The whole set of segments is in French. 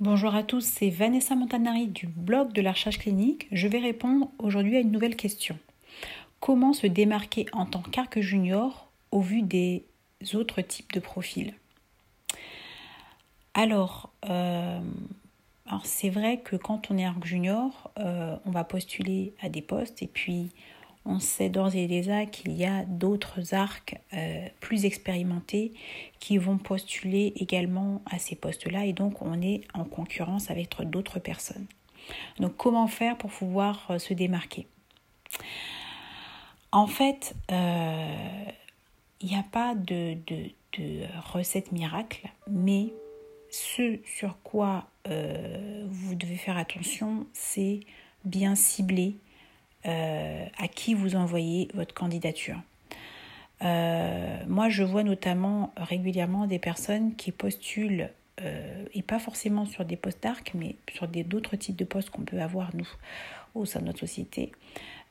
Bonjour à tous, c'est Vanessa Montanari du blog de la recherche clinique. Je vais répondre aujourd'hui à une nouvelle question. Comment se démarquer en tant qu'arc junior au vu des autres types de profils? Alors, euh, alors c'est vrai que quand on est arc junior, euh, on va postuler à des postes et puis on sait d'ores et déjà qu'il y a d'autres arcs euh, plus expérimentés qui vont postuler également à ces postes-là et donc on est en concurrence avec d'autres personnes. Donc comment faire pour pouvoir euh, se démarquer? En fait, euh, il n'y a pas de, recette miracle, mais ce sur quoi vous devez faire attention, c'est bien cibler euh, à qui vous envoyez votre candidature. Euh, moi, je vois notamment régulièrement des personnes qui postulent, euh, et pas forcément sur des postes d'arc, mais sur d'autres types de postes qu'on peut avoir, nous, au sein de notre société.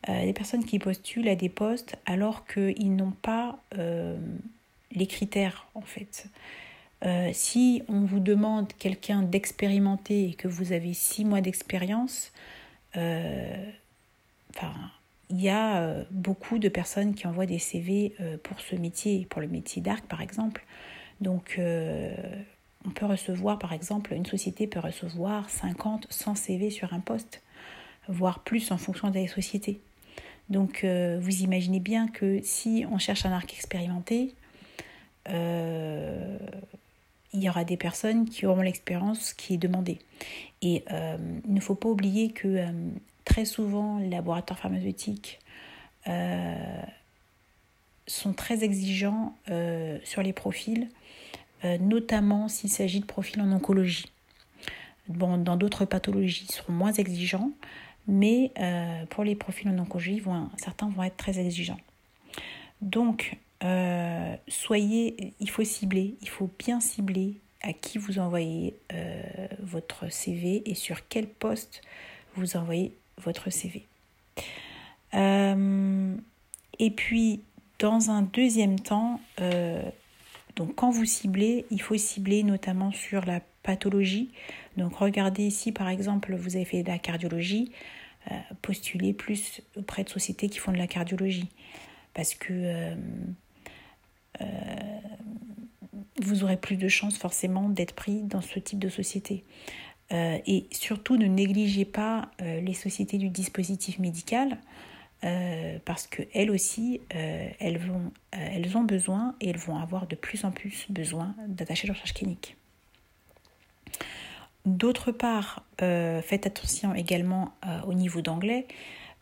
des personnes qui postulent à des postes alors qu'ils n'ont pas les critères, en fait. si on vous demande quelqu'un d'expérimenté et que vous avez six mois d'expérience, enfin, il y a euh, beaucoup de personnes qui envoient des CV euh, pour ce métier, pour le métier d'arc par exemple. Donc, euh, on peut recevoir, par exemple, une société peut recevoir 50, 100 CV sur un poste, voire plus en fonction des sociétés. Donc, vous imaginez bien que si on cherche un arc expérimenté, il y aura des personnes qui auront l'expérience qui est demandée. Et il ne faut pas oublier que Très souvent, les laboratoires pharmaceutiques euh, sont très exigeants euh, sur les profils, euh, notamment s'il s'agit de profils en oncologie. Bon, dans d'autres pathologies, ils seront moins exigeants, mais pour les profils en oncologie, certains vont être très exigeants. Donc, soyez, il faut cibler, il faut bien cibler à qui vous envoyez votre CV et sur quel poste vous envoyez votre CV. Euh, et puis, dans un deuxième temps, euh, donc quand vous ciblez, il faut cibler notamment sur la pathologie. Donc regardez ici, par exemple, vous avez fait de la cardiologie, euh, postulez plus auprès de sociétés qui font de la cardiologie. Parce que vous aurez plus de chances forcément d'être pris dans ce type de société. Euh, et surtout, ne négligez pas euh, les sociétés du dispositif médical euh, parce qu'elles aussi, elles, vont, elles ont besoin et elles vont avoir de plus en plus besoin d'attacher de recherche clinique. D'autre part, faites attention également au niveau d'anglais.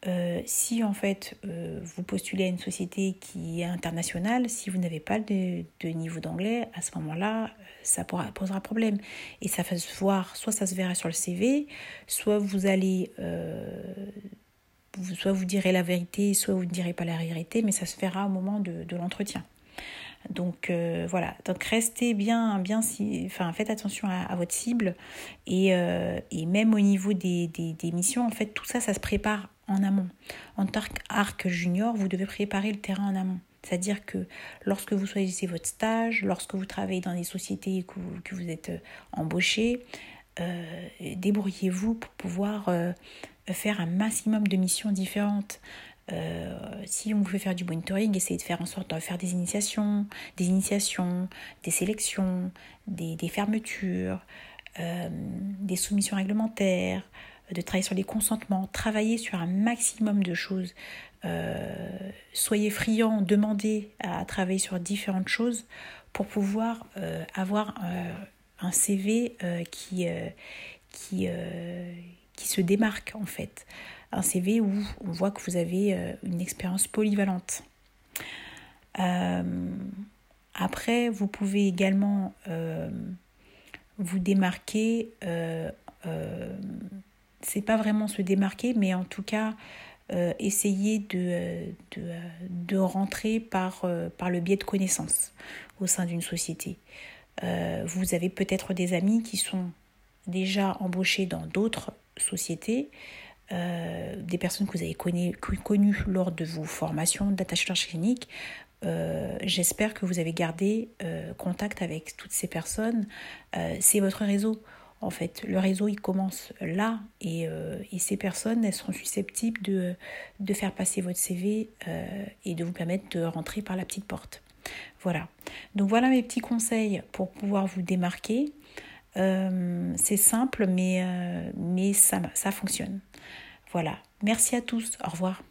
Euh, si en fait euh, vous postulez à une société qui est internationale, si vous n'avez pas de, niveau d'anglais, à ce moment-là, ça posera problème. Et ça va se voir, soit ça se verra sur le CV, soit vous allez, euh, soit vous direz la vérité, soit vous ne direz pas la vérité, mais ça se verra au moment de, l'entretien. Donc voilà, donc restez bien, bien si, enfin faites attention à, votre cible et, même au niveau des missions, en fait tout ça, ça se prépare en amont. En tant qu'arc junior, vous devez préparer le terrain en amont. C'est-à-dire que lorsque vous choisissez votre stage, lorsque vous travaillez dans des sociétés que vous, que vous êtes euh, embauché, euh, débrouillez-vous pour pouvoir euh, faire un maximum de missions différentes. si on fait faire du monitoring, essayez de faire en sorte de faire des initiations, des initiations, des sélections, des fermetures, des soumissions réglementaires, de travailler sur les consentements, travailler sur un maximum de choses. Euh, soyez friands, demandez à travailler sur différentes choses pour pouvoir euh, avoir euh, un CV qui, qui, qui se démarque en fait. Un CV où on voit que vous avez une expérience polyvalente. après, vous pouvez également vous démarquer c'est pas vraiment se démarquer, mais en tout cas euh, essayer de, de, rentrer par, euh, par le biais de connaissances au sein d'une société. Euh, vous avez peut-être des amis qui sont déjà embauchés dans d'autres sociétés, des personnes que vous avez connues, lors de vos formations d'attachement clinique. J'espère que vous avez gardé contact avec toutes ces personnes. C'est votre réseau En fait, le réseau, il commence là et, et ces personnes, elles seront susceptibles de, faire passer votre CV et de vous permettre de rentrer par la petite porte. Voilà. Donc voilà mes petits conseils pour pouvoir vous démarquer. c'est simple, mais, ça fonctionne. Voilà. Merci à tous. Au revoir.